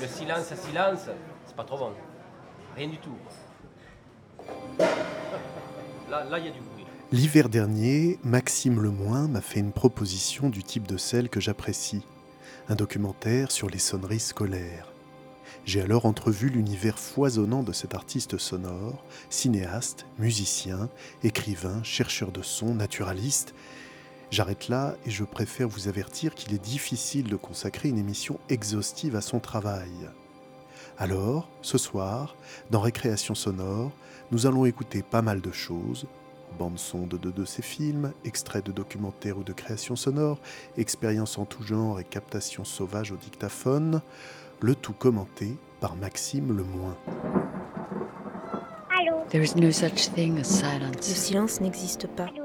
Le silence silence, c'est pas trop bon. Rien du tout. Là, là, il y a du bruit. L'hiver dernier, Maxime Lemoin m'a fait une proposition du type de celle que j'apprécie, un documentaire sur les sonneries scolaires. J'ai alors entrevu l'univers foisonnant de cet artiste sonore, cinéaste, musicien, écrivain, chercheur de son, naturaliste. J'arrête là et je préfère vous avertir qu'il est difficile de consacrer une émission exhaustive à son travail. Alors, ce soir, dans Récréation sonore, nous allons écouter pas mal de choses, bande-son de deux de ses films, extraits de documentaires ou de créations sonores, expériences en tout genre et captations sauvages au dictaphone, le tout commenté par Maxime Lemoin. Allô? There is no such thing as Le silence. silence n'existe pas. Allô.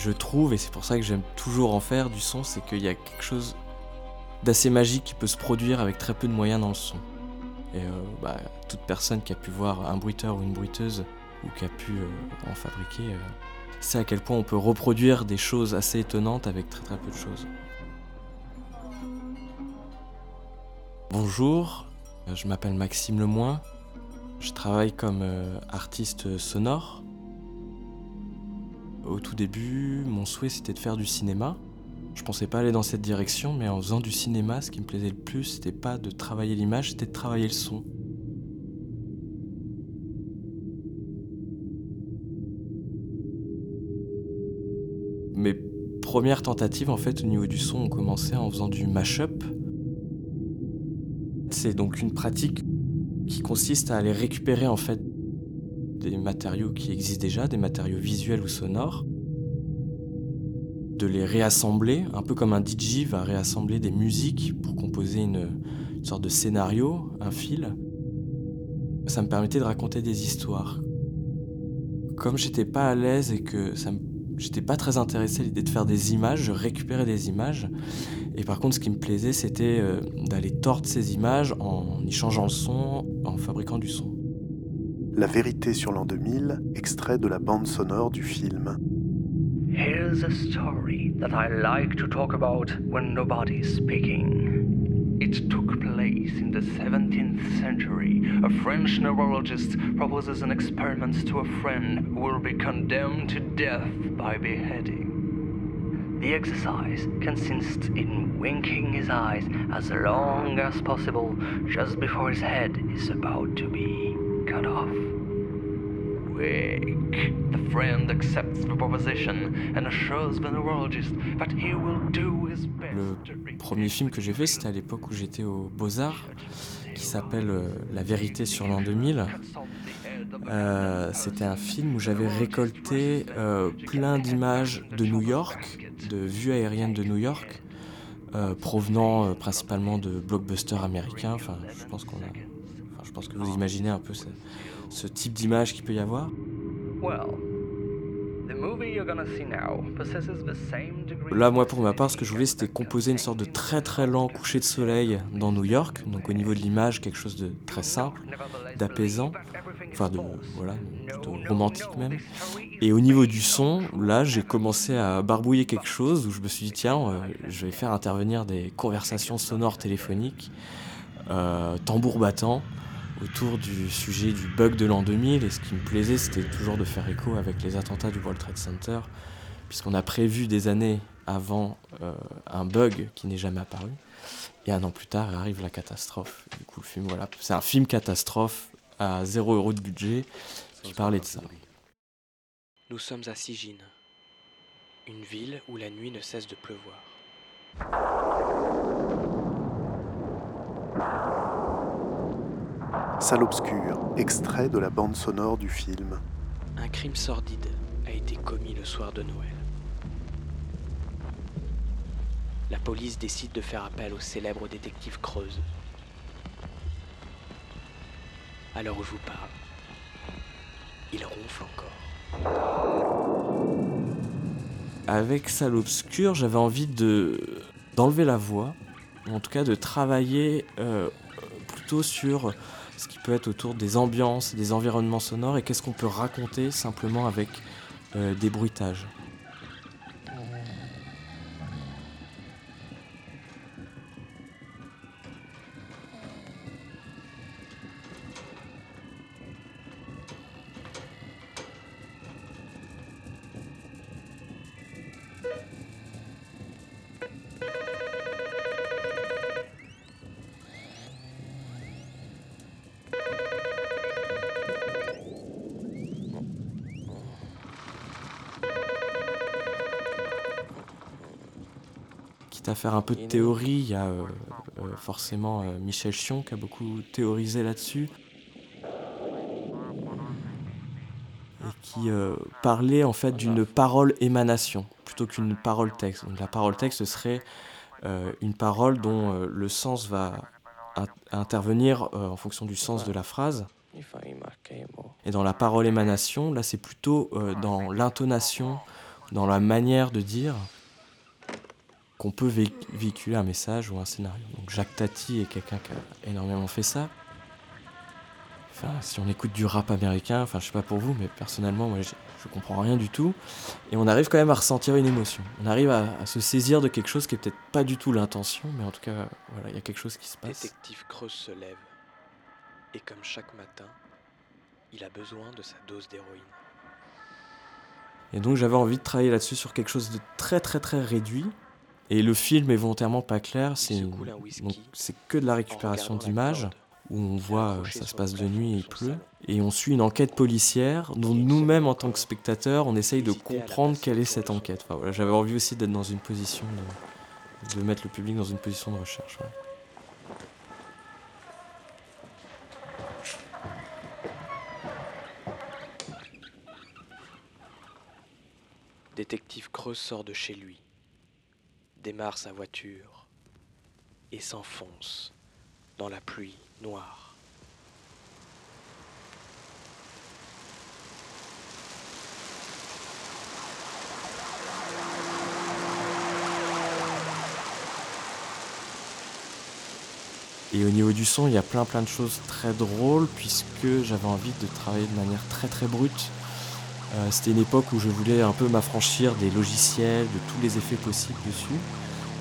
Je trouve, et c'est pour ça que j'aime toujours en faire du son, c'est qu'il y a quelque chose d'assez magique qui peut se produire avec très peu de moyens dans le son. Et euh, bah, toute personne qui a pu voir un bruiteur ou une bruiteuse, ou qui a pu euh, en fabriquer, euh, sait à quel point on peut reproduire des choses assez étonnantes avec très très peu de choses. Bonjour, je m'appelle Maxime Lemoin, je travaille comme artiste sonore. Au tout début, mon souhait c'était de faire du cinéma. Je pensais pas aller dans cette direction, mais en faisant du cinéma, ce qui me plaisait le plus, c'était pas de travailler l'image, c'était de travailler le son. Mes premières tentatives, en fait, au niveau du son, ont commencé en faisant du mash-up. C'est donc une pratique qui consiste à aller récupérer, en fait, des matériaux qui existent déjà, des matériaux visuels ou sonores, de les réassembler, un peu comme un DJ va réassembler des musiques pour composer une, sorte de scénario, un fil. Ça me permettait de raconter des histoires. Comme j'étais pas à l'aise et que ça me- j'étais pas très intéressé à l'idée de faire des images, je récupérais des images. Et par contre, ce qui me plaisait, c'était euh, d'aller tordre ces images en y changeant le son, en fabriquant du son. La vérité sur l'an 2000, extrait de la bande sonore du film. Here's a story that I like to talk about when nobody's speaking. It took place in the 17th century. A French neurologist proposes an experiment to a friend who will be condemned to death by beheading. The exercise consists in winking his eyes as long as possible just before his head is about to be cut off. Wake. The friend accepts the proposition and assures the neurologist that he will do his best to Le premier film que j'ai fait, c'était à l'époque où j'étais aux Beaux-Arts, qui s'appelle euh, La vérité sur l'an 2000. Euh, c'était un film où j'avais récolté euh, plein d'images de New York, de vues aériennes de New York, euh, provenant principalement de blockbusters américains. Enfin, je pense qu'on a, pense que vous imaginez un peu ce, ce type d'image qu'il peut y avoir. Là, moi, pour ma part, ce que je voulais, c'était composer une sorte de très très lent coucher de soleil dans New York. Donc, au niveau de l'image, quelque chose de très simple, d'apaisant, enfin de voilà, plutôt romantique même. Et au niveau du son, là, j'ai commencé à barbouiller quelque chose où je me suis dit tiens, euh, je vais faire intervenir des conversations sonores téléphoniques, euh, tambour battant, autour du sujet du bug de l'an 2000. Et ce qui me plaisait, c'était toujours de faire écho avec les attentats du World Trade Center, puisqu'on a prévu des années avant euh, un bug qui n'est jamais apparu. Et un an plus tard arrive la catastrophe. Du coup, le film, voilà, c'est un film catastrophe à 0 euro de budget qui parlait de ça. Nous sommes à Sigine, une ville où la nuit ne cesse de pleuvoir. Salle obscure, extrait de la bande sonore du film. Un crime sordide, a été commis le soir de Noël. La police décide de faire appel au célèbre détective Creuse. À l'heure où je vous parle, il ronfle encore. Avec Salle Obscure, j'avais envie de d'enlever la voix, ou en tout cas de travailler euh, plutôt sur ce qui peut être autour des ambiances, des environnements sonores et qu'est-ce qu'on peut raconter simplement avec euh, des bruitages. Faire un peu de théorie, il y a euh, euh, forcément euh, Michel Chion qui a beaucoup théorisé là-dessus. Et qui parlait en fait d'une parole émanation plutôt qu'une parole texte. Donc la parole texte serait une parole dont le sens va in- intervenir en fonction du sens de la phrase. Et dans la parole émanation, là c'est plutôt dans l'intonation, dans la manière de dire qu'on peut vé- véhiculer un message ou un scénario. Donc Jacques Tati est quelqu'un qui a énormément fait ça. Enfin, si on écoute du rap américain, enfin je sais pas pour vous, mais personnellement moi je, je comprends rien du tout. Et on arrive quand même à ressentir une émotion. On arrive à, à se saisir de quelque chose qui est peut-être pas du tout l'intention, mais en tout cas voilà, il y a quelque chose qui se passe. Détective Creuse se lève et comme chaque matin, il a besoin de sa dose d'héroïne. Et donc j'avais envie de travailler là-dessus sur quelque chose de très très très réduit. Et le film est volontairement pas clair, c'est que de la récupération d'images où on voit euh, ça se passe de nuit et il pleut et on suit une enquête policière dont nous-mêmes en tant que spectateurs on essaye de comprendre quelle est cette enquête. Enfin, voilà, j'avais envie aussi d'être dans une position de, de mettre le public dans une position de recherche. ouais. Détective Creuse sort de chez lui, démarre sa voiture et s'enfonce dans la pluie noire. Et au niveau du son, il y a plein plein de choses très drôles puisque j'avais envie de travailler de manière très très brute. Euh, C'était une époque où je voulais un peu m'affranchir des logiciels, de tous les effets possibles dessus.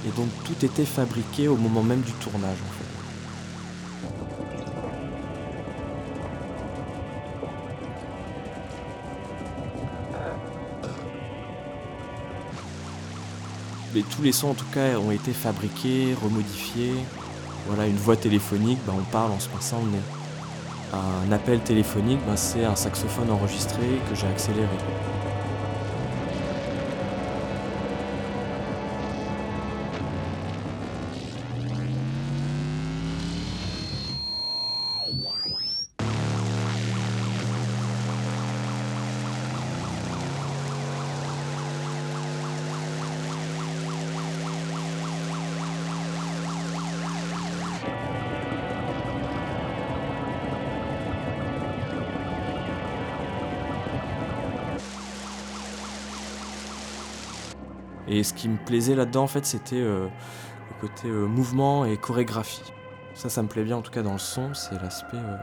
Et donc tout était fabriqué au moment même du tournage en fait. Mais tous les sons en tout cas ont été fabriqués, remodifiés. Voilà, une voix téléphonique, bah, on parle en se pinçant le nez. Un appel téléphonique, bah, c'est un saxophone enregistré que j'ai accéléré. Et ce qui me plaisait là-dedans, en fait, c'était euh, le côté euh, mouvement et chorégraphie. Ça, ça me plaît bien, en tout cas dans le son, c'est l'aspect, euh,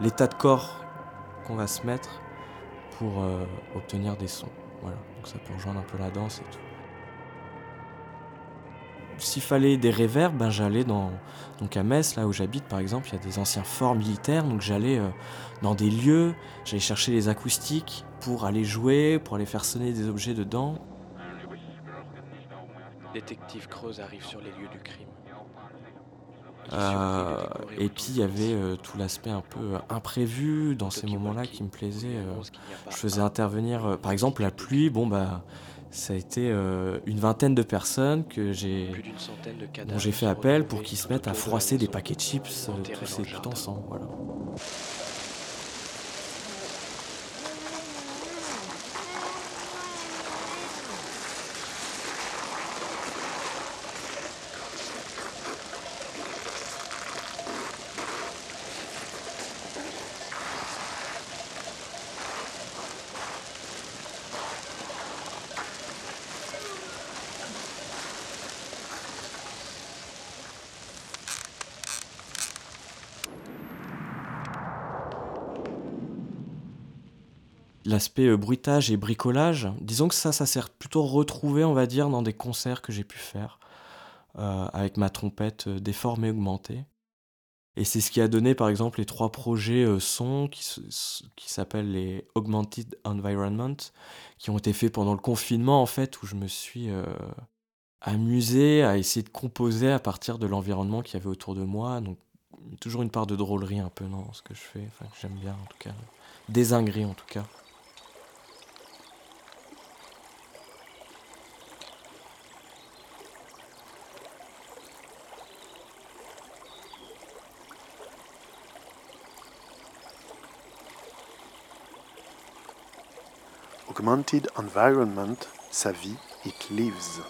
l'état de corps qu'on va se mettre pour obtenir des sons. Voilà, donc ça peut rejoindre un peu la danse et tout. S'il fallait des réverbes, ben j'allais dans donc à Metz, là où j'habite par exemple, il y a des anciens forts militaires, donc j'allais dans des lieux, j'allais chercher les acoustiques pour aller jouer, pour aller faire sonner des objets dedans. Détective Creuse arrive sur les lieux du crime. Euh, et puis il y avait euh, tout l'aspect un peu euh, imprévu dans ces moments-là qui me plaisait. euh, je faisais intervenir, par exemple, la pluie. Bon bah, ça a été une vingtaine de personnes que j'ai, dont j'ai fait appel pour qu'ils se mettent à froisser des paquets de chips, tous ces jardin. ensemble. Voilà. L'aspect euh, bruitage et bricolage, disons que ça, ça s'est plutôt retrouvé, on va dire, dans des concerts que j'ai pu faire euh, avec ma trompette euh, déformée, augmentée. Et c'est ce qui a donné, par exemple, les trois projets sons qui, s'appellent les Augmented Environment, qui ont été faits pendant le confinement, en fait, où je me suis amusé à essayer de composer à partir de l'environnement qu'il y avait autour de moi. Donc, toujours une part de drôlerie un peu dans ce que je fais, que j'aime bien en tout cas. Désingré en tout cas. Augmented Environment, sa vie, it lives.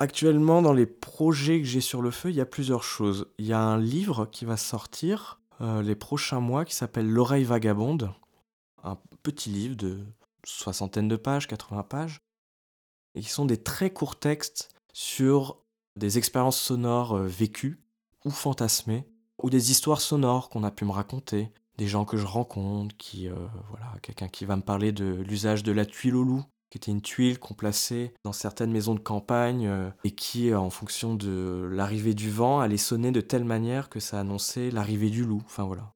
Actuellement, dans les projets que j'ai sur le feu, il y a plusieurs choses. Il y a un livre qui va sortir euh, les prochains mois qui s'appelle L'oreille vagabonde. Un petit livre de soixantaine de pages, 80 pages. Et qui sont des très courts textes sur des expériences sonores euh, vécues ou fantasmées, ou des histoires sonores qu'on a pu me raconter, des gens que je rencontre, qui, euh, voilà, quelqu'un qui va me parler de l'usage de la tuile au loup, qui était une tuile qu'on plaçait dans certaines maisons de campagne euh, et qui, en fonction de l'arrivée du vent, allait sonner de telle manière que ça annonçait l'arrivée du loup. Enfin voilà.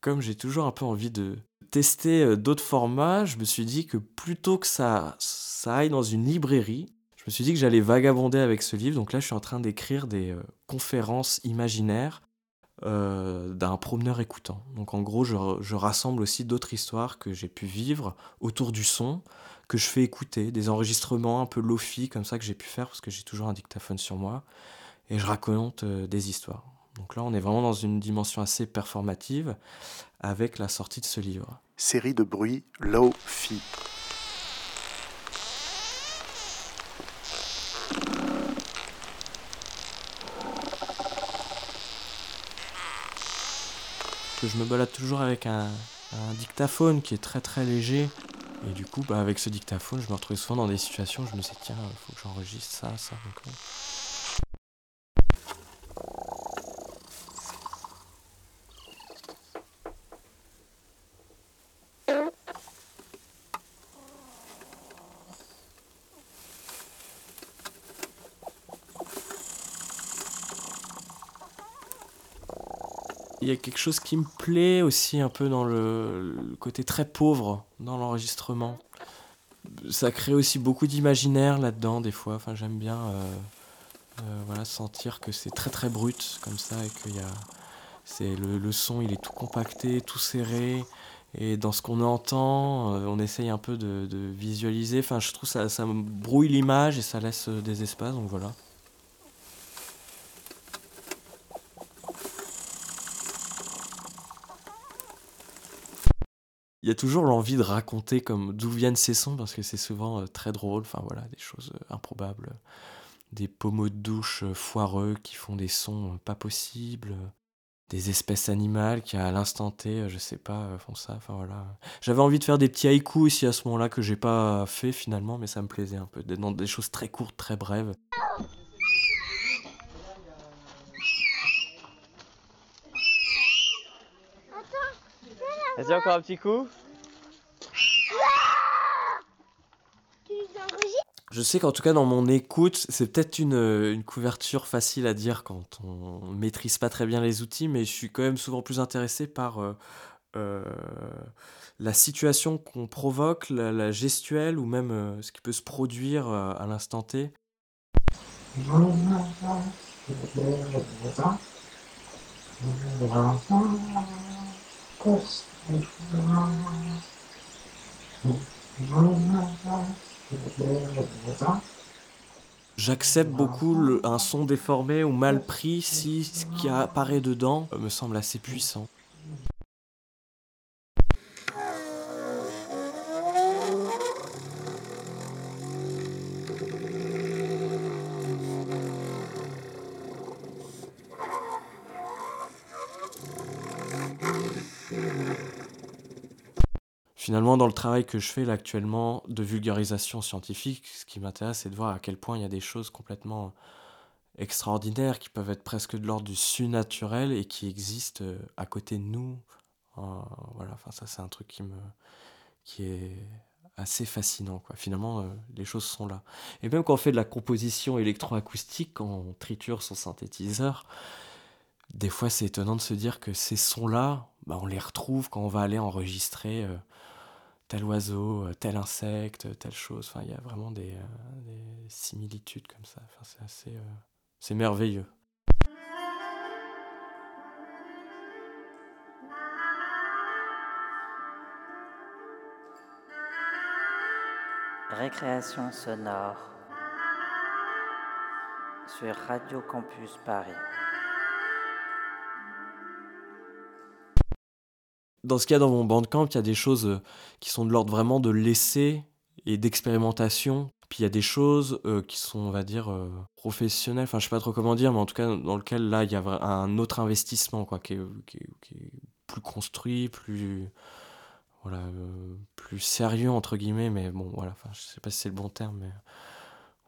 Comme j'ai toujours un peu envie de tester d'autres formats, je me suis dit que plutôt que ça, ça aille dans une librairie, je me suis dit que j'allais vagabonder avec ce livre. Donc là, je suis en train d'écrire des euh, conférences imaginaires euh, d'un promeneur écoutant. Donc en gros, je, rassemble aussi d'autres histoires que j'ai pu vivre autour du son, que je fais écouter, des enregistrements un peu lofi comme ça que j'ai pu faire parce que j'ai toujours un dictaphone sur moi, et je raconte euh, des histoires. Donc là, on est vraiment dans une dimension assez performative avec la sortie de ce livre. Série de bruits low-fi. je me balade toujours avec un, dictaphone qui est très très léger. Et du coup, bah, avec ce dictaphone, je me retrouve souvent dans des situations où je me dis, tiens, faut que j'enregistre ça, ça. Il y a quelque chose qui me plaît aussi un peu dans le, côté très pauvre dans l'enregistrement. Ça crée aussi beaucoup d'imaginaire là-dedans des fois. Enfin, j'aime bien euh, euh, voilà, sentir que c'est très très brut comme ça et que y a, c'est le, son il est tout compacté, tout serré. Et dans ce qu'on entend, euh, on essaye un peu de, de, visualiser. Enfin, je trouve ça, ça brouille l'image et ça laisse des espaces. Donc voilà. Il y a toujours l'envie de raconter comme d'où viennent ces sons parce que c'est souvent euh, très drôle. Voilà, des choses euh, improbables, des pommeaux de douche euh, foireux qui font des sons pas possibles, des espèces animales qui à l'instant T, je sais pas, font ça. Enfin voilà. J'avais envie de faire des petits haïkus aussi à ce moment-là que j'ai pas fait finalement, mais ça me plaisait un peu dans des choses très courtes, très brèves. Vas-y, encore un petit coup. Je sais qu'en tout cas dans mon écoute, c'est peut-être une, couverture facile à dire quand on maîtrise pas très bien les outils, mais je suis quand même souvent plus intéressé par euh, euh, la situation qu'on provoque, la, gestuelle ou même euh, ce qui peut se produire à l'instant T. J'accepte beaucoup un son déformé ou mal pris si ce qui apparaît dedans me semble assez puissant. Finalement, dans le travail que je fais là actuellement de vulgarisation scientifique, ce qui m'intéresse, c'est de voir à quel point il y a des choses complètement extraordinaires qui peuvent être presque de l'ordre du surnaturel et qui existent euh, à côté de nous. Euh, voilà, enfin ça c'est un truc qui me qui est assez fascinant. Finalement, euh, les choses sont là. Et même quand on fait de la composition électroacoustique, quand on triture son synthétiseur, des fois c'est étonnant de se dire que ces sons-là, bah, on les retrouve quand on va aller enregistrer tel oiseau, euh, tel insecte, telle chose. Enfin, il y a vraiment des, euh, similitudes comme ça. Enfin, c'est assez, euh, c'est merveilleux. Récréation sonore sur Radio Campus Paris. Dans ce qu'il y a dans mon bandcamp, il y a des choses euh, qui sont de l'ordre vraiment de l'essai et d'expérimentation. Puis il y a des choses euh, qui sont, on va dire, euh, professionnelles. Enfin, je sais pas trop comment dire, mais en tout cas, dans lequel là, il y a un autre investissement, quoi, qui est, plus construit, plus. Voilà, plus sérieux, entre guillemets, mais bon, voilà, enfin, je sais pas si c'est le bon terme, mais.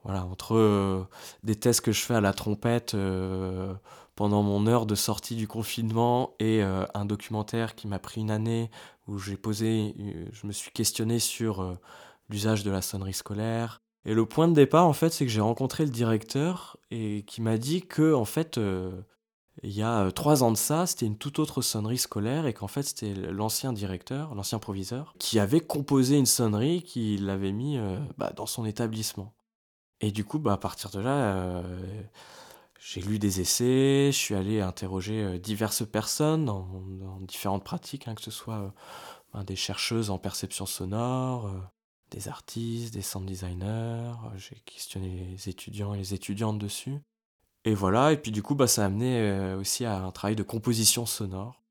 voilà, entre euh, des tests que je fais à la trompette euh, pendant mon heure de sortie du confinement et euh, un documentaire qui m'a pris une année où j'ai posé, je me suis questionné sur l'usage de la sonnerie scolaire. Et le point de départ, en fait, c'est que j'ai rencontré le directeur et qui m'a dit que, en fait, il y a trois ans de ça, c'était une toute autre sonnerie scolaire et qu'en fait, c'était l'ancien directeur, l'ancien proviseur, qui avait composé une sonnerie qu'il avait mis bah, dans son établissement. Et du coup, bah, à partir de là, euh, j'ai lu des essais, je suis allé interroger euh, diverses personnes dans, différentes pratiques, hein, que ce soit euh, ben, des chercheuses en perception sonore, des artistes, des sound designers, j'ai questionné les étudiants et les étudiantes dessus. Et voilà, et puis du coup, bah, ça a amené aussi à un travail de composition sonore.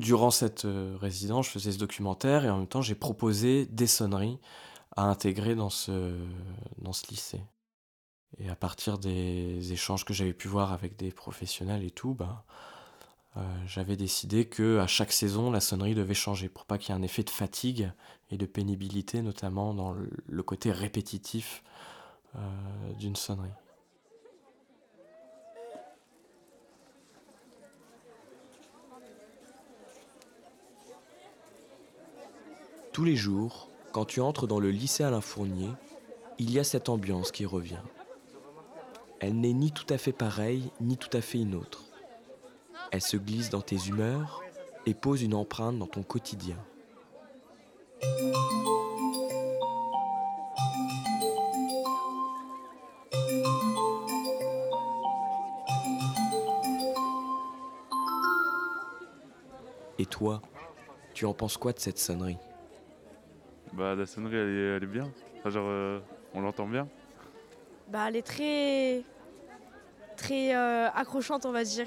Durant cette résidence, je faisais ce documentaire et en même temps, j'ai proposé des sonneries à intégrer dans ce, dans ce lycée. Et à partir des échanges que j'avais pu voir avec des professionnels et tout, ben, euh, j'avais décidé que à chaque saison, la sonnerie devait changer pour pas qu'il y ait un effet de fatigue et de pénibilité, notamment dans le côté répétitif euh, d'une sonnerie. Tous les jours, quand tu entres dans le lycée Alain Fournier, il y a cette ambiance qui revient. Elle n'est ni tout à fait pareille, ni tout à fait une autre. Elle se glisse dans tes humeurs et pose une empreinte dans ton quotidien. Et toi, tu en penses quoi de cette sonnerie? Bah la sonnerie elle est, bien. euh, on l'entend bien. Bah elle est très très euh, accrochante on va dire.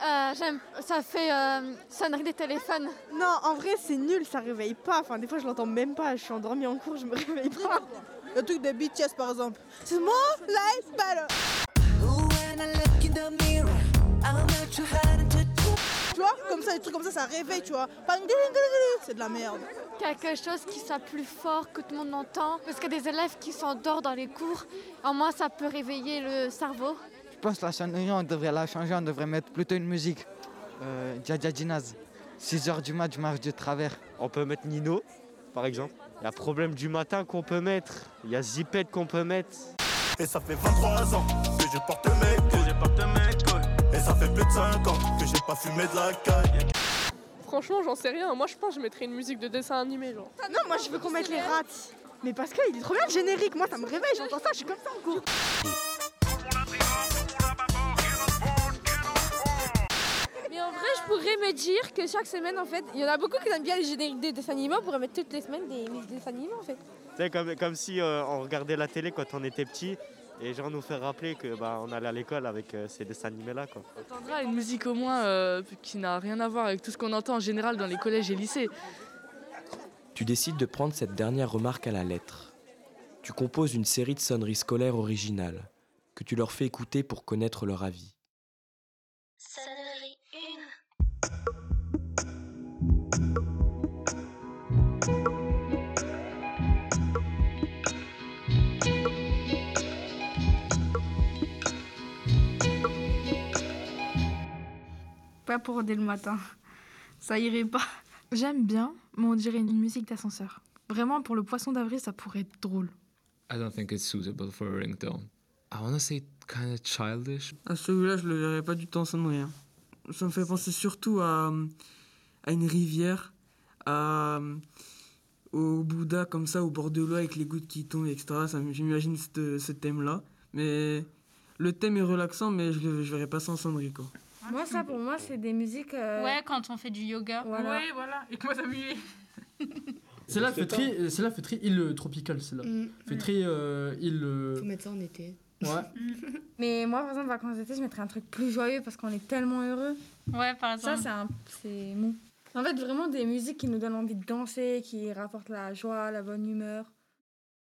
Euh, j'aime, ça fait euh, sonnerie des téléphones. Non, en vrai, c'est nul, ça réveille pas. Enfin, des fois, je l'entends même pas. Je suis endormie en cours, je me réveille pas. Le truc de BTS, par exemple. C'est moi, life better. Des trucs comme ça, ça réveille, tu vois. C'est de la merde. Quelque chose qui soit plus fort que tout le monde entend. Parce que des élèves qui s'endorment dans les cours, au moins ça peut réveiller le cerveau. Je pense que la sonnerie, on devrait la changer, on devrait mettre plutôt une musique. Euh, Dja Dinaz. 6 h du mat, je marche de travers. On peut mettre Nino, par exemple. Il y a Problème du matin qu'on peut mettre. Il y a Zipette qu'on peut mettre. Et ça fait 23 ans que je porte mes que j'ai porte mes Et ça fait plus de 5 ans pas fumé de la caille. Franchement, j'en sais rien. Moi, je pense que je mettrais une musique de dessin animé, genre. non, moi, je veux qu'on mette les rats. Mais parce qu'il est trop bien le générique. Moi, ça me réveille. J'entends ça, je suis comme ça en cours. Mais en vrai, je pourrais me dire que chaque semaine, en fait, il y en a beaucoup qui aiment bien les génériques des dessins animés. On pourrait mettre toutes les semaines des musiques de dessins animés, en fait. C'est comme, comme si euh, on regardait la télé quand on était petit et genre nous faire rappeler que bah, on allait à l'école avec euh, ces dessins animés là quoi. On entendra une musique au moins euh, qui n'a rien à voir avec tout ce qu'on entend en général dans les collèges et lycées. Tu décides de prendre cette dernière remarque à la lettre. Tu composes une série de sonneries scolaires originales que tu leur fais écouter pour connaître leur avis. Pas pour dès le matin. Ça irait pas. J'aime bien, mais on dirait une musique d'ascenseur. Vraiment, pour le poisson d'avril, ça pourrait être drôle. I don't think it's suitable for a ringtone. I wanna say kind of childish. À celui-là, je le verrais pas du tout en sonnerie. Hein. Ça me fait penser surtout à, à une rivière, à, au Bouddha comme ça, au bord de l'eau avec les gouttes qui tombent, etc. J'imagine ce thème-là. Mais le thème est relaxant, mais je ne verrais pas ça en sonnerie. Quoi. Moi, ça, pour moi, c'est des musiques. Euh, ouais, quand on fait du yoga. Voilà. Ouais, voilà. Et moi, ça m'y C'est là, fait très, c'est là, fait très île tropicale, c'est là. Mm. Fait très euh, île. Euh, Faut mettre ça en été. Ouais. Mais moi, par exemple, vacances d'été, je mettrais un truc plus joyeux parce qu'on est tellement heureux. Ouais, par exemple. Ça, c'est un... c'est mou. En fait, vraiment des musiques qui nous donnent envie de danser, qui rapportent la joie, la bonne humeur.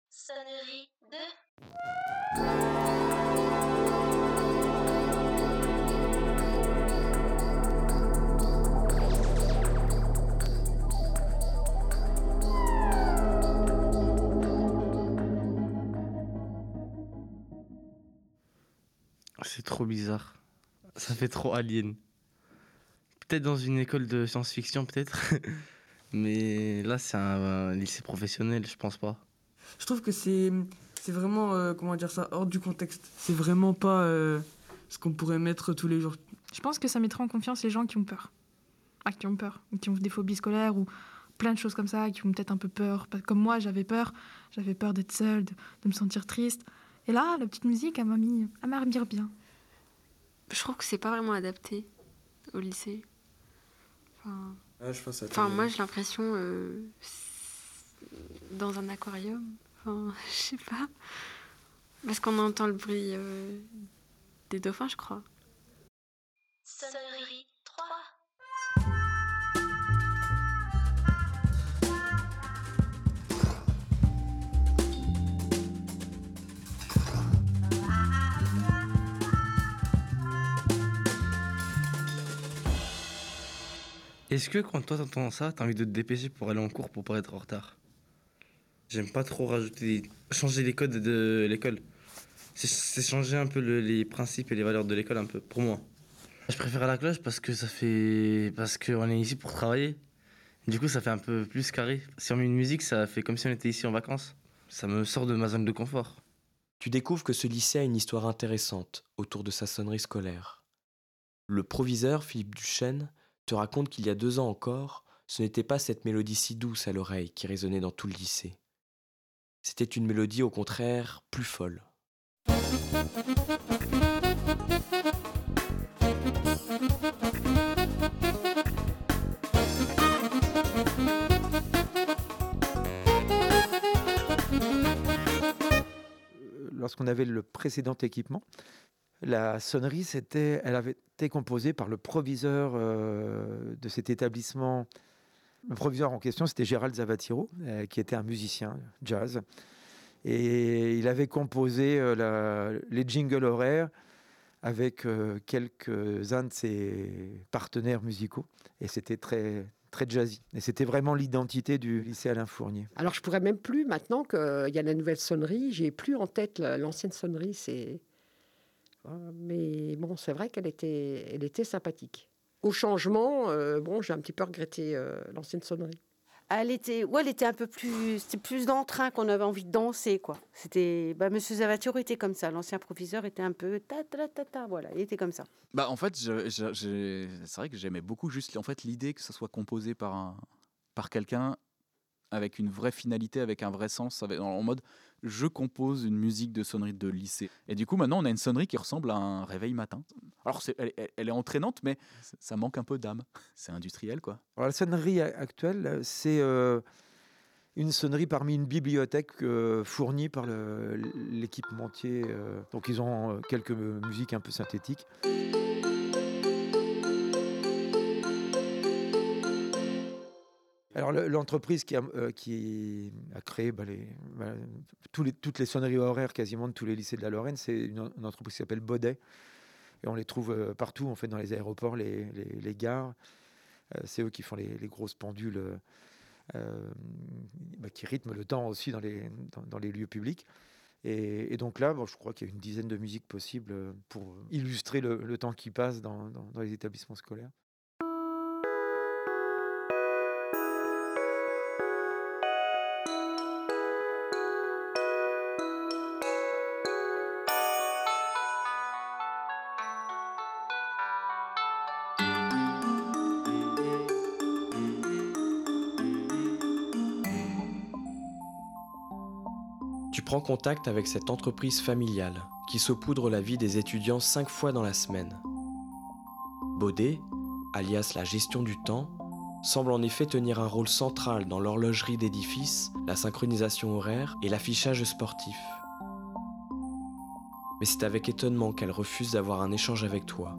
Sonnerie 2. C'est trop bizarre. Ça fait trop alien. Peut-être dans une école de science-fiction, peut-être. Mais là, c'est un, lycée professionnel, je pense pas. Je trouve que c'est c'est vraiment, euh, comment dire ça, hors du contexte. C'est vraiment pas euh, ce qu'on pourrait mettre tous les jours. Je pense que ça mettrait en confiance les gens qui ont peur. Ah, qui ont peur, ou qui ont des phobies scolaires, ou plein de choses comme ça, qui ont peut-être un peu peur. Comme moi, j'avais peur. J'avais peur d'être seule, de, de, me sentir triste. Et là, la petite musique, elle m'a mis, elle m'a bien. Je trouve que c'est pas vraiment adapté au lycée. Enfin, ah, je pense enfin moi, j'ai l'impression euh, dans un aquarium. Enfin, je sais pas. Parce qu'on entend le bruit euh, des dauphins, je crois. Sonnerie Est-ce que quand toi t'entends ça, t'as envie de te dépêcher pour aller en cours pour pas être en retard? J'aime pas trop rajouter, changer les codes de l'école. C'est changer un peu le, les principes et les valeurs de l'école un peu, pour moi. Je préfère la cloche parce que ça fait, parce qu'on est ici pour travailler. Du coup, ça fait un peu plus carré. Si on met une musique, ça fait comme si on était ici en vacances. Ça me sort de ma zone de confort. Tu découvres que ce lycée a une histoire intéressante autour de sa sonnerie scolaire. Le proviseur, Philippe Duchesne, te raconte qu'il y a deux ans encore, ce n'était pas cette mélodie si douce à l'oreille qui résonnait dans tout le lycée. C'était une mélodie au contraire plus folle. Lorsqu'on avait le précédent équipement, la sonnerie, c'était, elle avait été composée par le proviseur euh, de cet établissement. Le proviseur en question, c'était Gérald Zavatiro, euh, qui était un musicien jazz. Et il avait composé euh, les jingles horaires avec quelques-uns de ses partenaires musicaux. Et c'était très, très jazzy. Et c'était vraiment l'identité du lycée Alain Fournier. Alors je pourrais même plus, maintenant qu'il y a la nouvelle sonnerie, j'ai plus en tête l'ancienne sonnerie, c'est mais bon, c'est vrai qu'elle était, elle était sympathique. Au changement, euh, bon, j'ai un petit peu regretté euh, l'ancienne sonnerie. Elle était, ouais, elle était un peu plus, c'était plus d'entrain qu'on avait envie de danser, quoi. C'était, bah, Monsieur Zavatiro était comme ça, l'ancien proviseur était un peu ta ta ta ta, voilà, il était comme ça. Bah, en fait, c'est vrai que j'aimais beaucoup juste, en fait, l'idée que ça soit composé par un, par quelqu'un avec une vraie finalité, avec un vrai sens, en mode je compose une musique de sonnerie de lycée. Et du coup, maintenant, on a une sonnerie qui ressemble à un réveil matin. Alors, elle, est entraînante, mais ça manque un peu d'âme. C'est industriel, quoi. Alors, la sonnerie actuelle, c'est euh, une sonnerie parmi une bibliothèque euh, fournie par l'équipementier. Euh. donc, ils ont quelques musiques un peu synthétiques. Alors l'entreprise qui a, euh, créé bah, bah, toutes les sonneries horaires quasiment de tous les lycées de la Lorraine, c'est une, entreprise qui s'appelle Baudet. Et on les trouve euh, partout, en fait, dans les aéroports, les, gares. Euh, c'est eux qui font les, grosses pendules bah, qui rythment le temps aussi dans les, lieux publics. Et, donc là, je crois qu'il y a une dizaine de musiques possibles pour illustrer le, temps qui passe dans les établissements scolaires. Contact avec cette entreprise familiale qui saupoudre la vie des étudiants cinq fois dans la semaine. Baudet, alias la gestion du temps, semble en effet tenir un rôle central dans l'horlogerie d'édifice, la synchronisation horaire et l'affichage sportif. Mais c'est avec étonnement qu'elle refuse d'avoir un échange avec toi.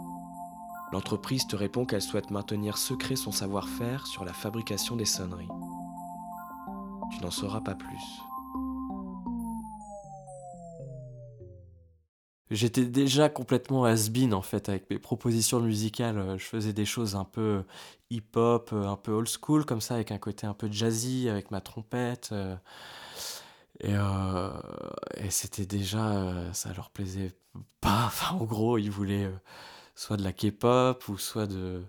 L'entreprise te répond qu'elle souhaite maintenir secret son savoir-faire sur la fabrication des sonneries. Tu n'en sauras pas plus. J'étais déjà complètement has-been en fait avec mes propositions musicales. Je faisais des choses un peu hip-hop, un peu old school comme ça, avec un côté un peu jazzy, avec ma trompette. Euh. Et, euh, et c'était déjà, euh, ça leur plaisait pas. Enfin, en gros, ils voulaient soit de la K-pop ou soit de,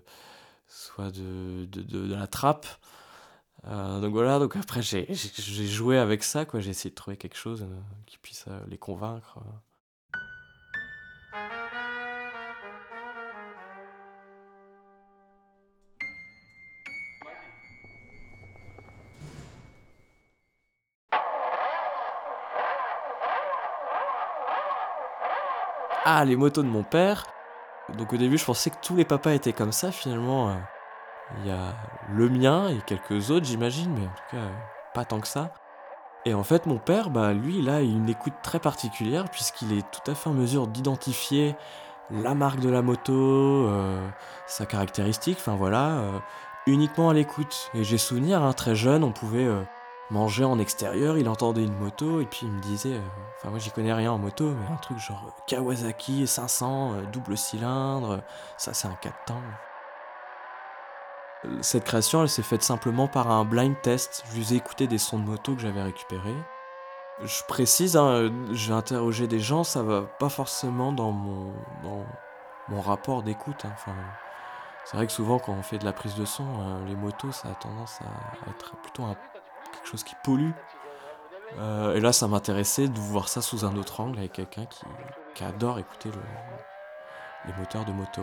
soit de, de, de- de la trap. Donc voilà, donc après j'ai joué avec ça, quoi. J'ai essayé de trouver quelque chose qui puisse les convaincre. Ah, les motos de mon père. Donc au début, je pensais que tous les papas étaient comme ça. Finalement, euh, il y a le mien et quelques autres, j'imagine, mais en tout cas, euh, pas tant que ça. Et en fait, mon père, bah, lui, il a une écoute très particulière puisqu'il est tout à fait en mesure d'identifier la marque de la moto, euh, sa caractéristique, enfin voilà, uniquement à l'écoute. Et j'ai souvenir, hein, très jeune, on pouvait manger en extérieur, il entendait une moto et puis il me disait, euh, enfin moi j'y connais rien en moto, mais un truc genre euh, Kawasaki 500, euh, double cylindre, ça c'est un 4 temps. Cette création, elle s'est faite simplement par un blind test. Je lui ai écouté des sons de moto que j'avais récupérés. Je précise, hein, je vais interroger des gens, ça va pas forcément dans mon, dans mon rapport d'écoute. hein. C'est vrai que souvent, quand on fait de la prise de son, les motos, ça a tendance à être plutôt un- quelque chose qui pollue. Euh, et là, ça m'intéressait de voir ça sous un autre angle avec quelqu'un qui, qui adore écouter le- les moteurs de moto.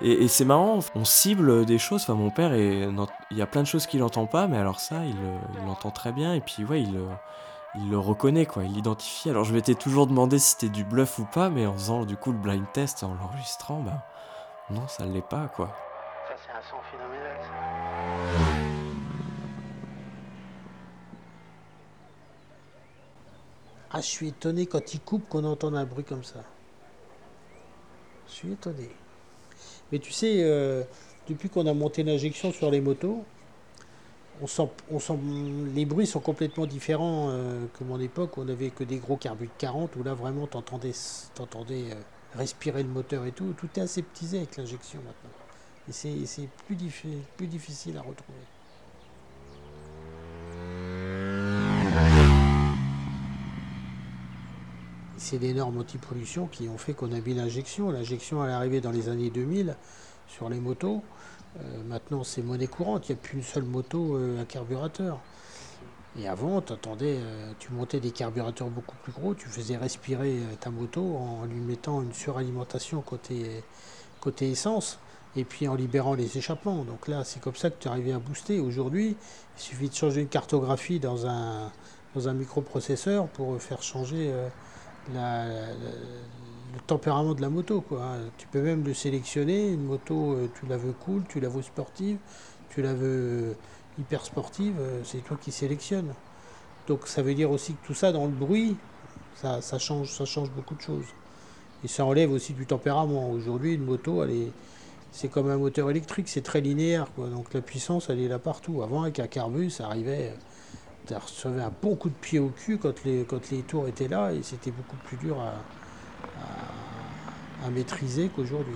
Et, c'est marrant, on cible des choses. Enfin, mon père, est- il y a plein de choses qu'il n'entend pas, mais alors ça, il, l'entend très bien. Et puis, ouais, il, il le reconnaît, quoi. Il l'identifie. Alors, je m'étais toujours demandé si c'était du bluff ou pas, mais en faisant du coup le blind test, en l'enregistrant, bah, non, ça ne l'est pas, quoi. Ça, c'est un son phénoménal. Ah, je suis étonné quand il coupe qu'on entende un bruit comme ça. Je suis étonné. Mais tu sais, euh, depuis qu'on a monté l'injection sur les motos, on sent, on sent, les bruits sont complètement différents euh, que mon époque où on n'avait que des gros carbus de 40, où là vraiment t'entendais, t'entendais euh, respirer le moteur et tout. Tout est aseptisé avec l'injection maintenant. Et c'est, c'est plus, diffi- plus difficile à retrouver. C'est les normes anti-pollution qui ont fait qu'on a mis l'injection. L'injection, elle est arrivée dans les années 2000 sur les motos. Euh, maintenant, c'est monnaie courante. Il n'y a plus une seule moto euh, à carburateur. Et avant, t'entendais, euh, tu montais des carburateurs beaucoup plus gros, tu faisais respirer ta moto en lui mettant une suralimentation côté, essence et puis en libérant les échappements. Donc là, c'est comme ça que tu arrivais à booster. Aujourd'hui, il suffit de changer une cartographie dans un, microprocesseur pour faire changer le tempérament de la moto. Quoi. hein. Tu peux même le sélectionner. Une moto, euh, tu la veux cool, tu la veux sportive, tu la veux euh, hyper sportive, euh, c'est toi qui sélectionnes. Donc ça veut dire aussi que tout ça dans le bruit, ça, change, ça change beaucoup de choses. Et ça enlève aussi du tempérament. Aujourd'hui, une moto, elle est, c'est comme un moteur électrique, c'est très linéaire. Quoi. Donc la puissance, elle est là partout. Avant, avec un carbus, ça arrivait, tu recevais un bon coup de pied au cul quand les, quand les tours étaient là, et c'était beaucoup plus dur à, à- maîtriser qu'aujourd'hui.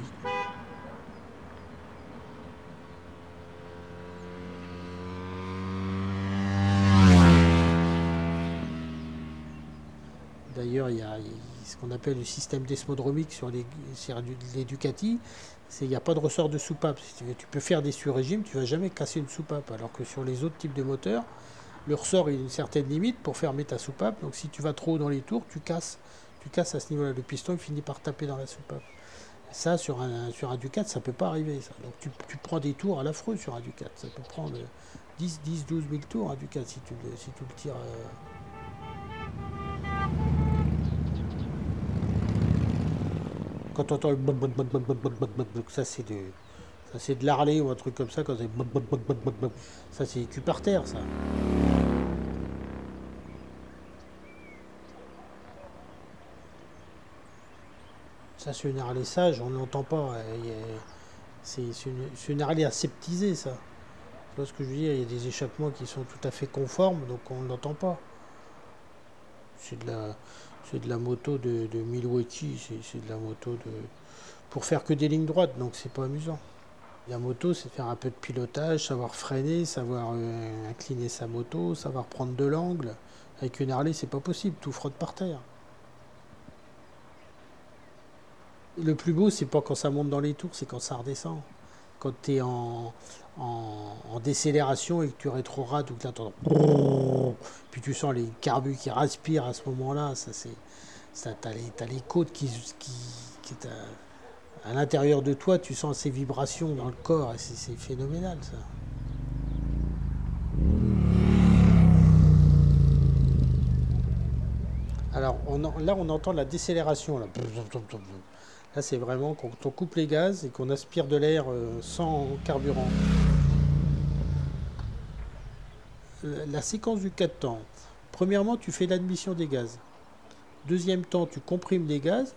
D'ailleurs, il y a ce qu'on appelle le système desmodromique sur les. C'est il n'y a pas de ressort de soupape. Tu, peux faire des sur-régimes, tu vas jamais casser une soupape. Alors que sur les autres types de moteurs, leur sort a une certaine limite pour fermer ta soupape. Donc si tu vas trop dans les tours, tu casses, tu casses à ce niveau-là. Le piston il finit par taper dans la soupape. Ça, sur un, sur un Ducat, ça peut pas arriver. Ça. Donc tu, prends des tours à l'affreux sur un Ducat. Ça peut prendre 10, 10, 12 000 tours un Ducat si tu, si tu le tires. Euh. Quand on entend. Ça, c'est de c'est de l'Harley ou un truc comme ça quand c'est ça c'est cul par terre ça. Ça c'est une Harley sage, on n'entend pas. C'est une, une aseptisée ça. Tu vois ce que je veux dire? Il y a des échappements qui sont tout à fait conformes, donc on ne l'entend pas. C'est de la, c'est de la moto de, de Milwaukee, c'est de la moto de, pour faire que des lignes droites, donc c'est pas amusant. La moto, c'est faire un peu de pilotage, savoir freiner, savoir euh, incliner sa moto, savoir prendre de l'angle. Avec une Harley, c'est pas possible, tout frotte par terre. Le plus beau, c'est pas quand ça monte dans les tours, c'est quand ça redescend. Quand tu es en, décélération et que tu rétrogrades ou que t'entends puis tu sens les carbus qui respirent à ce moment-là, ça c'est. Ça, t'as les, côtes qui, qui, qui à, l'intérieur de toi, tu sens ces vibrations dans le corps et c'est, phénoménal ça. Alors là, on entend la décélération. Là, Là, c'est vraiment quand on coupe les gaz et qu'on aspire de l'air euh, sans carburant. La la séquence du 4 temps. Premièrement, tu fais l'admission des gaz. Deuxième temps, tu comprimes les gaz.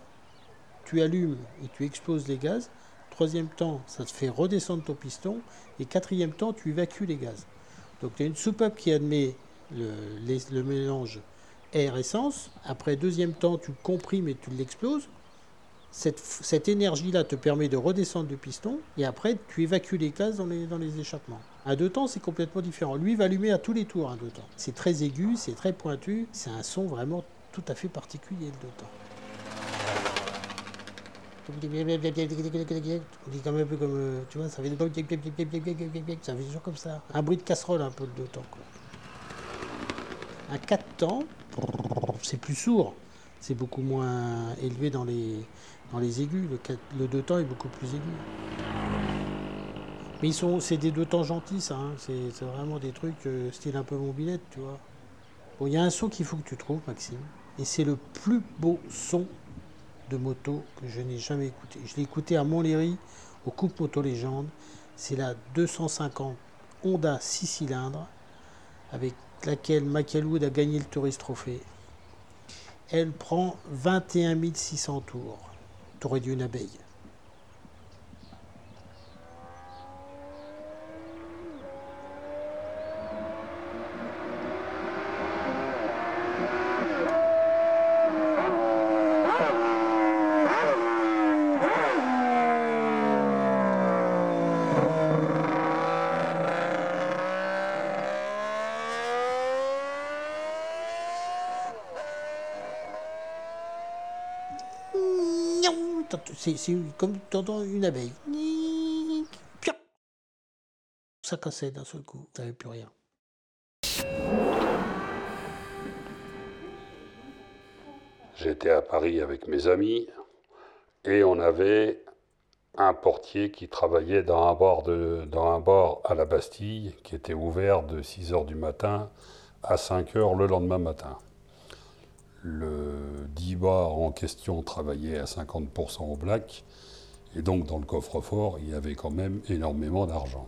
Tu allumes et tu exploses les gaz. Troisième temps, ça te fait redescendre ton piston. Et quatrième temps, tu évacues les gaz. Donc tu as une soupape qui admet le, mélange air-essence. Après, deuxième temps, tu comprimes et tu l'exploses. Cette, énergie-là te permet de redescendre le piston. Et après, tu évacues les gaz dans les, échappements. Un deux temps, c'est complètement différent. Lui va allumer à tous les tours un deux temps. C'est très aigu, c'est très pointu. C'est un son vraiment tout à fait particulier, le deux temps. On dit quand même un peu comme, euh, tu vois, ça fait, ça fait toujours comme ça. Un bruit de casserole un peu deux temps. Quoi. Un quatre temps, c'est plus sourd. C'est beaucoup moins élevé dans les, dans les aigus. Le, quatre- le deux temps est beaucoup plus aigu. Mais ils sont, c'est des deux temps gentils, ça. hein. C'est, c'est vraiment des trucs euh, style un peu mobilette, tu vois. Bon, il y a un son qu'il faut que tu trouves, Maxime. Et c'est le plus beau son de moto que je n'ai jamais écouté. Je l'ai écouté à Montlhéry, au Coupe Moto Légende. C'est la 250 Honda 6 cylindres avec laquelle Michael Wood a gagné le Tourist Trophy. Elle prend 21 600 tours. T'aurais dû une abeille. T'entends- C'est comme tu entends une abeille. Ça cassait d'un seul coup. T'avais plus rien. J'étais à Paris avec mes amis et on avait un portier qui travaillait dans un bar, de, dans un bar à la Bastille qui était ouvert de 6 h du matin à 5 h le lendemain matin. Le dit bar en question travaillait à 50% au black et donc dans le coffre-fort il y avait quand même énormément d'argent.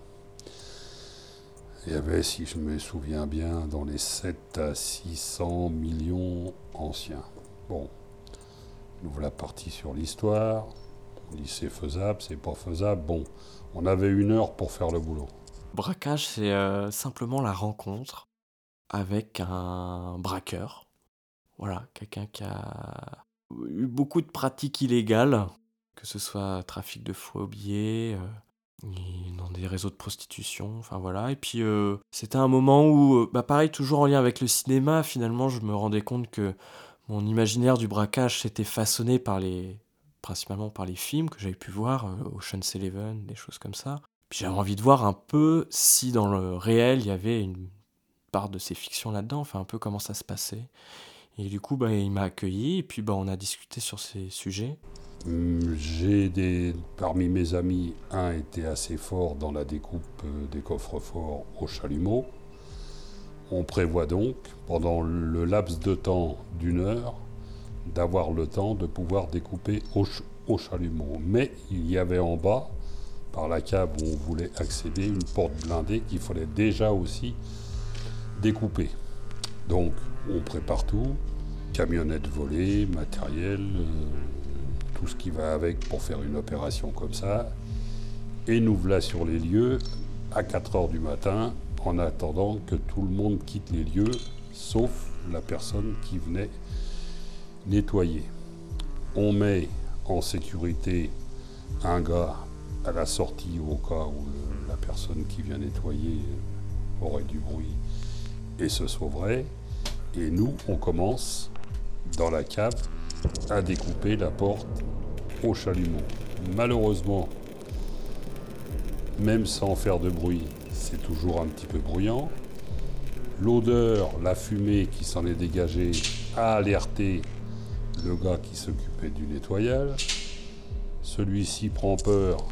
Il y avait, si je me souviens bien, dans les 7 à 600 millions anciens. Bon, nous voilà partis sur l'histoire. On dit c'est faisable, c'est pas faisable. Bon, on avait une heure pour faire le boulot. Braquage, c'est euh, simplement la rencontre avec un braqueur. Voilà, quelqu'un qui a eu beaucoup de pratiques illégales, que ce soit trafic de faux billets, euh, dans des réseaux de prostitution, enfin voilà. Et puis euh, c'était un moment où, euh, bah pareil, toujours en lien avec le cinéma, finalement, je me rendais compte que mon imaginaire du braquage s'était façonné par les, principalement par les films que j'avais pu voir, euh, Ocean's Eleven, des choses comme ça. Puis j'avais envie de voir un peu si dans le réel il y avait une part de ces fictions là-dedans, enfin un peu comment ça se passait. Et du coup, bah, il m'a accueilli et puis bah, on a discuté sur ces sujets. Hum, J'ai des. Parmi mes amis, un était assez fort dans la découpe euh, des coffres-forts au chalumeau. On prévoit donc, pendant le laps de temps d'une heure, d'avoir le temps de pouvoir découper au, au chalumeau. Mais il y avait en bas, par la cave où on voulait accéder, une porte blindée qu'il fallait déjà aussi découper. Donc, on prépare tout, camionnette volée, matériel, euh, tout ce qui va avec pour faire une opération comme ça. Et nous voilà sur les lieux à 4 heures du matin, en attendant que tout le monde quitte les lieux, sauf la personne qui venait nettoyer. On met en sécurité un gars à la sortie au cas où la personne qui vient nettoyer aurait du bruit et se sauverait. Et nous, on commence dans la cave à découper la porte au chalumeau. Malheureusement, même sans faire de bruit, c'est toujours un petit peu bruyant. L'odeur, la fumée qui s'en est dégagée a alerté le gars qui s'occupait du nettoyage. Celui-ci prend peur,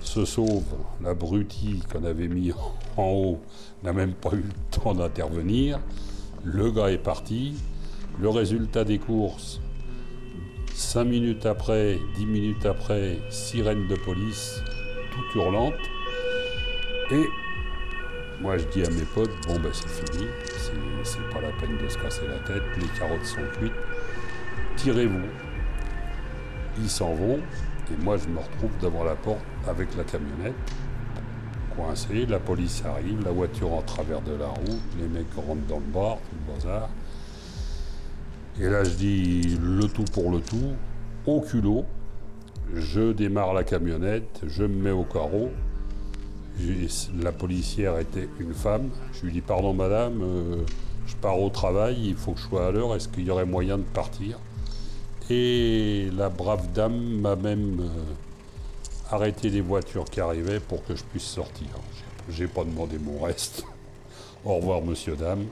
se sauve. L'abruti qu'on avait mis en haut n'a même pas eu le temps d'intervenir. Le gars est parti. Le résultat des courses, 5 minutes après, 10 minutes après, sirène de police, toute hurlante. Et moi je dis à mes potes, bon ben c'est fini, c'est- pas la peine de se casser la tête, les carottes sont cuites, tirez-vous. Ils s'en vont, et moi je me retrouve devant la porte avec la camionnette, la police arrive, la voiture en travers de la route, les mecs rentrent dans le bar, tout le bazar. Et là je dis le tout pour le tout, au culot, je démarre la camionnette, je me mets au carreau, la policière était une femme. Je lui dis Pardon, madame, euh, je pars au travail, il faut que je sois à l'heure. Est-ce qu'il y aurait moyen de partir? Et la brave dame m'a même euh, arrêté les voitures qui arrivaient pour que je puisse sortir. J'ai- pas demandé mon reste. Au revoir, monsieur, dame.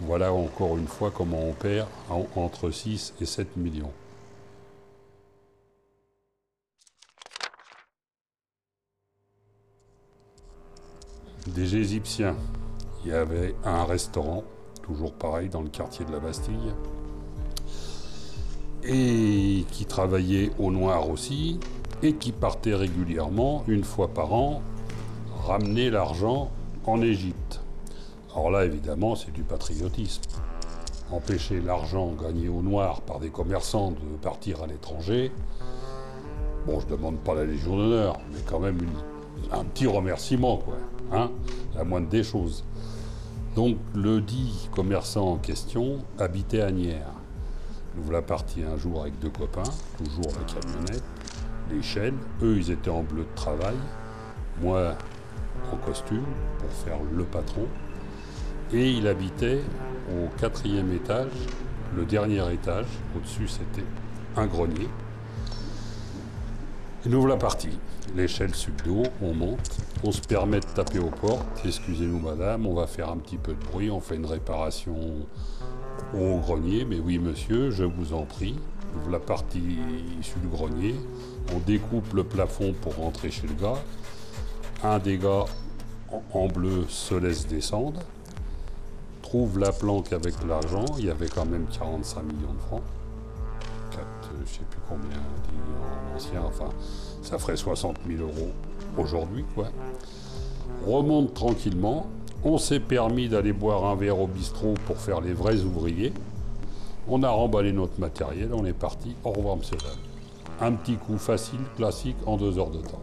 Voilà encore une fois comment on perd en- entre 6 et 7 millions. des Égyptiens. Il y avait un restaurant, toujours pareil, dans le quartier de la Bastille, et qui travaillait au noir aussi, et qui partait régulièrement, une fois par an, ramener l'argent en Égypte. Alors là, évidemment, c'est du patriotisme. Empêcher l'argent gagné au noir par des commerçants de partir à l'étranger, bon, je demande pas la Légion d'honneur, mais quand même un petit remerciement, quoi. Hein la moindre des choses. Donc, le dit commerçant en question habitait à Nières. Nous voilà partis un jour avec deux copains, toujours la camionnette, l'échelle. Eux, ils étaient en bleu de travail. Moi, en costume, pour faire le patron. Et il habitait au quatrième étage, le dernier étage. Au-dessus, c'était un grenier. Et nous voilà partis. L'échelle sub on monte, on se permet de taper aux portes. Excusez-nous madame, on va faire un petit peu de bruit, on fait une réparation au grenier. Mais oui monsieur, je vous en prie. Voilà partis sur le grenier. On découpe le plafond pour rentrer chez le gars. Un des gars en- bleu se laisse descendre. Trouve la planque avec l'argent. Il y avait quand même 45 millions de francs. 4, je sais plus combien en ancien, enfin, ça ferait 60 000 euros aujourd'hui, quoi. Remonte tranquillement. On s'est permis d'aller boire un verre au bistrot pour faire les vrais ouvriers. On a remballé notre matériel, on est parti. Au revoir, monsieur. Un petit coup facile, classique, en deux heures de temps.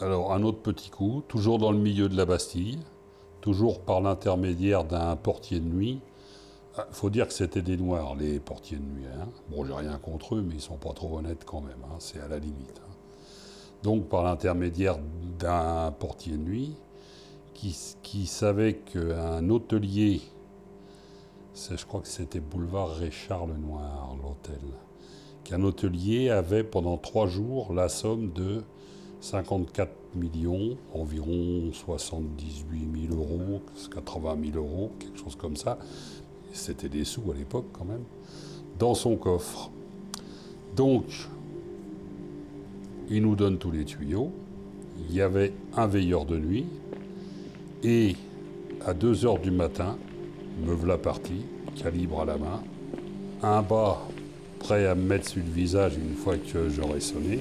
Alors, un autre petit coup, toujours dans le milieu de la Bastille, toujours par l'intermédiaire d'un portier de nuit. Il faut dire que c'était des noirs, les portiers de nuit. hein. Bon, j'ai rien contre eux, mais ils sont pas trop honnêtes quand même, hein, c'est à la limite. hein. Donc, par l'intermédiaire d'un portier de nuit, qui, qui savait qu'un hôtelier, je crois que c'était boulevard Richard Lenoir, l'hôtel, qu'un hôtelier avait pendant trois jours la somme de 54 millions, environ 78 000 euros, 80 000 euros, quelque chose comme ça. C'était des sous à l'époque quand même, dans son coffre. Donc, il nous donne tous les tuyaux. Il y avait un veilleur de nuit. Et à 2 heures du matin, me voilà parti, calibre à la main, un bas prêt à me mettre sur le visage une fois que j'aurai sonné.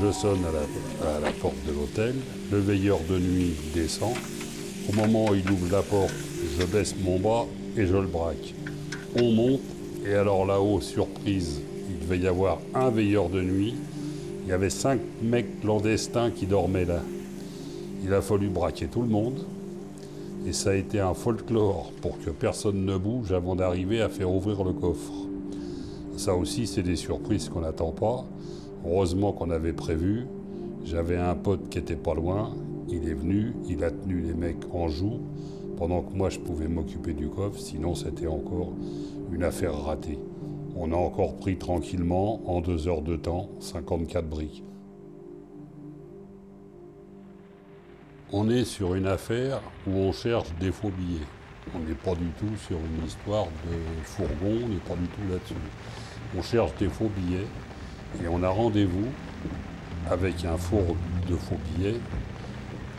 Je sonne à la, à la porte de l'hôtel. Le veilleur de nuit descend. Au moment où il ouvre la porte, je baisse mon bras et je le braque. On monte. Et alors là-haut, surprise, il devait y avoir un veilleur de nuit. Il y avait cinq mecs clandestins qui dormaient là. Il a fallu braquer tout le monde. Et ça a été un folklore pour que personne ne bouge avant d'arriver à faire ouvrir le coffre. Ça aussi, c'est des surprises qu'on n'attend pas. Heureusement qu'on avait prévu. J'avais un pote qui était pas loin. Il est venu, il a tenu les mecs en joue pendant que moi je pouvais m'occuper du coffre. Sinon, c'était encore une affaire ratée. On a encore pris tranquillement, en deux heures de temps, 54 briques. On est sur une affaire où on cherche des faux billets. On n'est pas du tout sur une histoire de fourgon, on n'est pas du tout là-dessus. On cherche des faux billets et on a rendez-vous avec un four de faux billets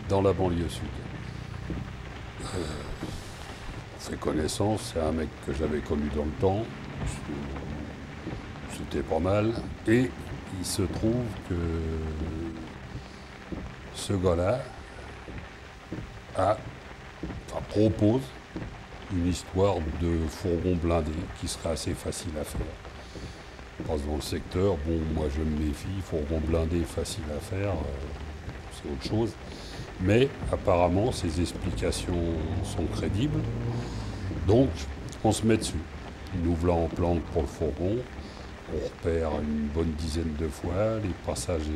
dans la banlieue sud. Euh, on fait connaissance, c'est un mec que j'avais connu dans le temps, c'était pas mal, et il se trouve que ce gars-là propose une histoire de fourgon blindé qui serait assez facile à faire. Parce que dans le secteur, bon, moi je me méfie, fourgon blindé facile à faire, euh, c'est autre chose. Mais apparemment, ces explications sont crédibles. Donc, on se met dessus. Nous voilà en plante pour le fourgon. On repère une bonne dizaine de fois. Les passages,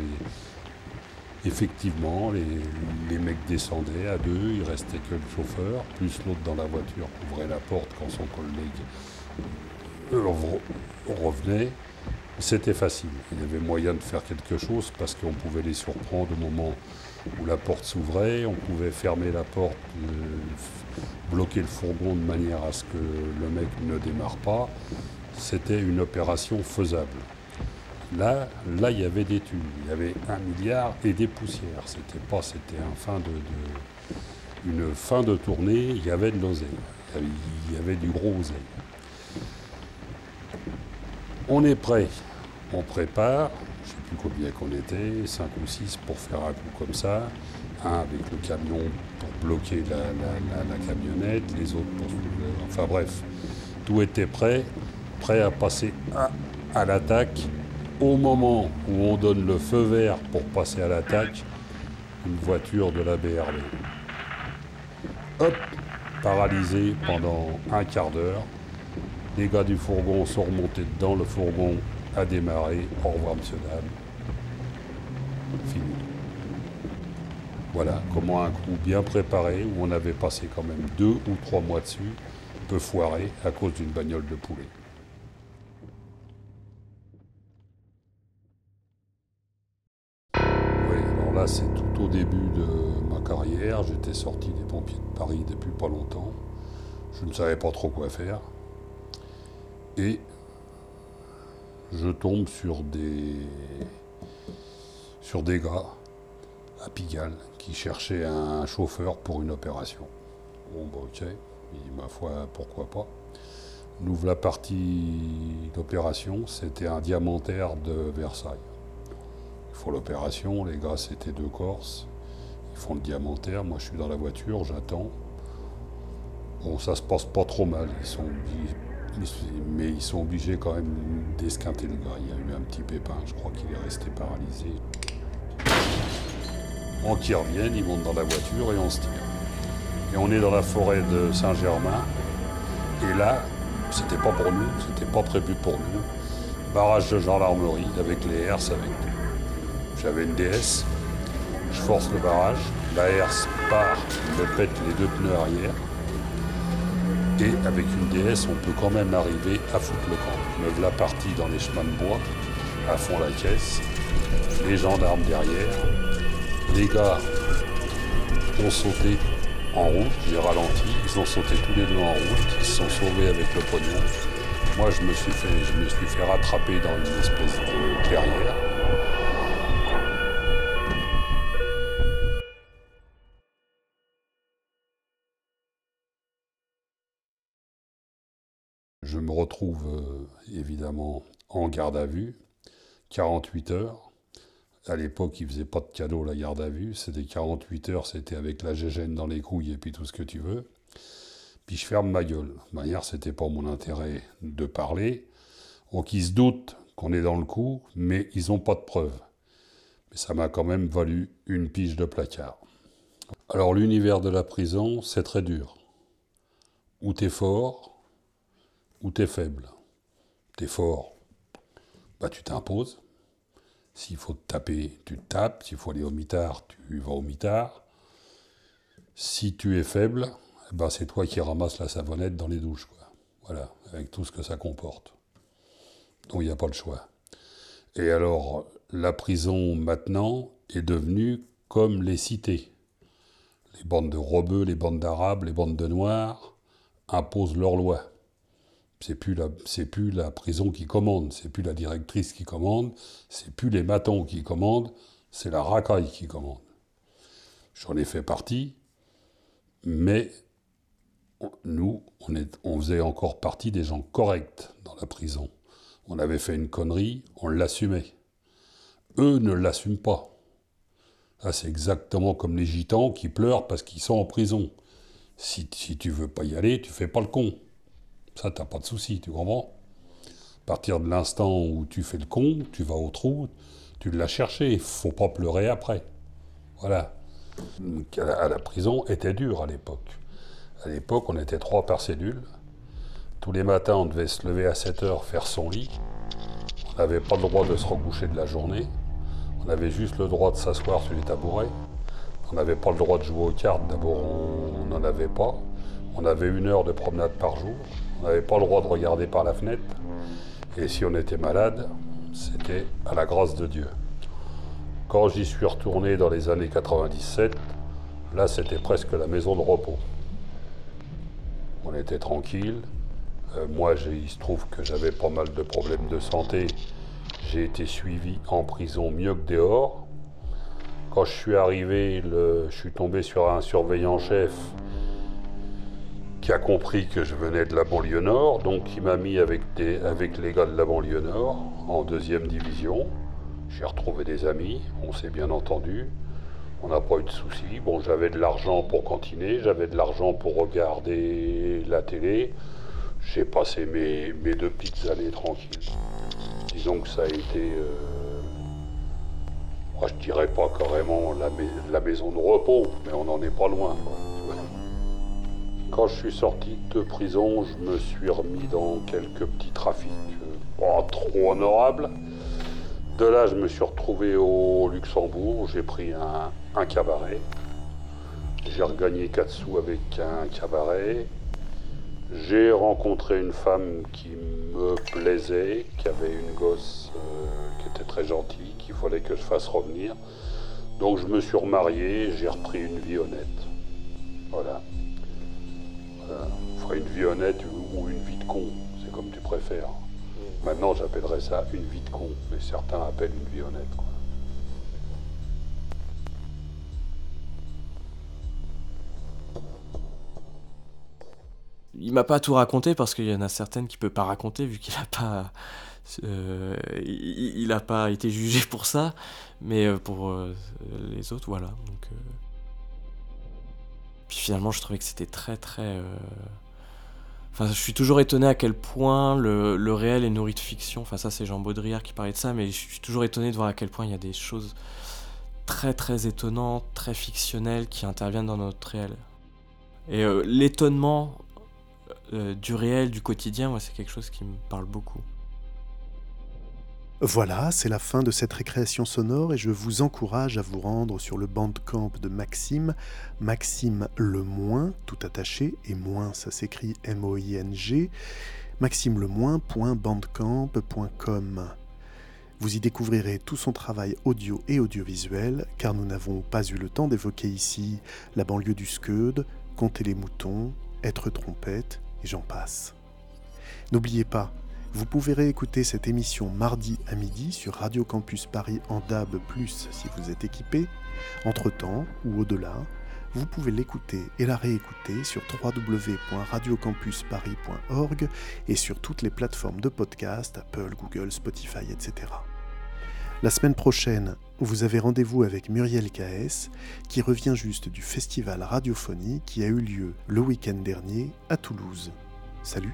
effectivement, les, mecs descendaient à deux. Il restait que le chauffeur, plus l'autre dans la voiture ouvrait la porte quand son collègue euh, revenait. C'était facile. Il y avait moyen de faire quelque chose parce qu'on pouvait les surprendre au moment où la porte s'ouvrait, on pouvait fermer la porte, euh, bloquer le fourgon de manière à ce que le mec ne démarre pas. C'était une opération faisable. Là, là, il y avait des thunes, il y avait un milliard et des poussières. C'était pas, c'était une fin de tournée. Il y avait de l'oseille, il y avait- il y avait du gros oseille. On est prêt, on prépare, je ne sais plus combien qu'on était, 5 ou 6 pour faire un coup comme ça, un avec le camion pour bloquer la, camionnette, les autres pour... Enfin bref, tout était prêt, prêt à passer à, à l'attaque. Au moment où on donne le feu vert pour passer à l'attaque, une voiture de la BRD. Hop, paralysé pendant un quart d'heure. Les gars du fourgon sont remontés dedans, le fourgon a démarré. Au revoir, monsieur, dame. Fini. Voilà comment un coup bien préparé, où on avait passé quand même deux ou trois mois dessus, peut foirer à cause d'une bagnole de poulet. Oui, alors là, c'est tout au début de ma carrière. J'étais sorti des pompiers de Paris depuis pas longtemps. Je ne savais pas trop quoi faire. Et je tombe sur des, sur des gars à Pigalle qui cherchaient un chauffeur pour une opération. Bon, bah ok, et ma foi, pourquoi pas. Nous voilà partie d'opération, c'était un diamantaire de Versailles. Ils font l'opération, les gars c'était deux Corses, ils font le diamantaire, moi je suis dans la voiture, j'attends. Bon, ça se passe pas trop mal, ils sont mais ils sont obligés quand même d'esquinter le gars. Il y a eu un petit pépin, je crois qu'il est resté paralysé. On qui reviennent, ils montent dans la voiture et on se tire. Et on est dans la forêt de Saint-Germain. Et là, c'était pas pour nous, c'était pas prévu pour nous. Barrage de gendarmerie avec les herses, avec. J'avais une DS, je force le barrage, la herse part, me pète les deux pneus arrière. Et avec une DS, on peut quand même arriver à foutre le camp. Me voilà parti dans les chemins de bois, à fond la caisse, les gendarmes derrière. Les gars ont sauté en route, j'ai ralenti, ils ont sauté tous les deux en route, ils se sont sauvés avec le pognon. Moi, je me suis fait, je me suis fait rattraper dans une espèce de clairière. Je me retrouve euh, évidemment en garde à vue, 48 heures. À l'époque, ils faisaient pas de cadeau la garde à vue. C'était 48 heures, c'était avec la gégène dans les couilles et puis tout ce que tu veux. Puis je ferme ma gueule. De manière, c'était pas mon intérêt de parler. Donc ils se doutent qu'on est dans le coup, mais ils n'ont pas de preuves. Mais ça m'a quand même valu une pige de placard. Alors l'univers de la prison, c'est très dur. Ou t'es fort, ou t'es faible. T'es fort, bah tu t'imposes. S'il faut te taper, tu te tapes. S'il faut aller au mitard, tu vas au mitard. Si tu es faible, ben c'est toi qui ramasses la savonnette dans les douches. Voilà, avec tout ce que ça comporte. Donc il n'y a pas le choix. Et alors, la prison maintenant est devenue comme les cités. Les bandes de robeux, les bandes d'arabes, les bandes de noirs imposent leurs lois. C'est plus la, prison qui commande, c'est plus la directrice qui commande, c'est plus les matons qui commandent, c'est la racaille qui commande. J'en ai fait partie, mais nous, on, faisait encore partie des gens corrects dans la prison. On avait fait une connerie, on l'assumait. Eux ne l'assument pas. Là, c'est exactement comme les gitans qui pleurent parce qu'ils sont en prison. Si, si tu veux pas y aller, tu fais pas le con. Ça, t'as pas de souci, tu comprends? À partir de l'instant où tu fais le con, tu vas au trou, tu l'as cherché, faut pas pleurer après. Voilà. À la, prison était dur à l'époque. À l'époque, on était trois par cellule. Tous les matins, on devait se lever à 7 heures, faire son lit. On n'avait pas le droit de se recoucher de la journée. On avait juste le droit de s'asseoir sur les tabourets. On n'avait pas le droit de jouer aux cartes. D'abord, on n'en avait pas. On avait une heure de promenade par jour. On n'avait pas le droit de regarder par la fenêtre. Et si on était malade, c'était à la grâce de Dieu. Quand j'y suis retourné dans les années 97, là c'était presque la maison de repos. On était tranquille. Euh, moi, il se trouve que j'avais pas mal de problèmes de santé. J'ai été suivi en prison mieux que dehors. Quand je suis arrivé, je suis tombé sur un surveillant chef qui a compris que je venais de la banlieue nord, donc il m'a mis avec, des, avec les gars de la banlieue nord en deuxième division. J'ai retrouvé des amis, on s'est bien entendu, on n'a pas eu de soucis. Bon, j'avais de l'argent pour cantiner, j'avais de l'argent pour regarder la télé. J'ai passé mes, mes, deux petites années tranquilles. Disons que ça a été, euh, moi je dirais pas carrément la, maison de repos, mais on n'en est pas loin. Quand je suis sorti de prison, je me suis remis dans quelques petits trafics euh, pas trop honorables. De là, je me suis retrouvé au Luxembourg, j'ai pris un, cabaret. J'ai regagné 4 sous avec un cabaret. J'ai rencontré une femme qui me plaisait, qui avait une gosse euh, qui était très gentille, qu'il fallait que je fasse revenir. Donc je me suis remarié, j'ai repris une vie honnête. Voilà. Une vie honnête ou une vie de con, c'est comme tu préfères. Maintenant, j'appellerais ça une vie de con, mais certains appellent une vie honnête. Il m'a pas tout raconté parce qu'il y en a certaines qui peut pas raconter vu qu'il a pas euh, il, a pas été jugé pour ça, mais euh, pour euh, les autres, voilà. Donc, puis finalement, je trouvais que c'était très très. Enfin, je suis toujours étonné à quel point le, réel est nourri de fiction. Enfin, ça, c'est Jean Baudrillard qui parlait de ça, mais je suis toujours étonné de voir à quel point il y a des choses très très étonnantes, très fictionnelles qui interviennent dans notre réel. Et euh, l'étonnement euh, du réel, du quotidien, moi, c'est quelque chose qui me parle beaucoup. Voilà, c'est la fin de cette récréation sonore et je vous encourage à vous rendre sur le bandcamp de Maxime, Maxime le moins, tout attaché, et moins ça s'écrit M-O-I-N-G, maximelemoin.bandcamp.com. Vous y découvrirez tout son travail audio et audiovisuel, car nous n'avons pas eu le temps d'évoquer ici la banlieue du Skeude, compter les moutons, être trompette, et j'en passe. N'oubliez pas, vous pouvez réécouter cette émission mardi à midi sur Radio Campus Paris en DAB+, si vous êtes équipé. Entre-temps, ou au-delà, vous pouvez l'écouter et la réécouter sur www.radiocampusparis.org et sur toutes les plateformes de podcast, Apple, Google, Spotify, etc. La semaine prochaine, vous avez rendez-vous avec Muriel K.S., qui revient juste du festival Radiophonie qui a eu lieu le week-end dernier à Toulouse. Salut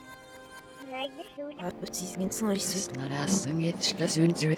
Sizin savaşı. Sizin savaşı.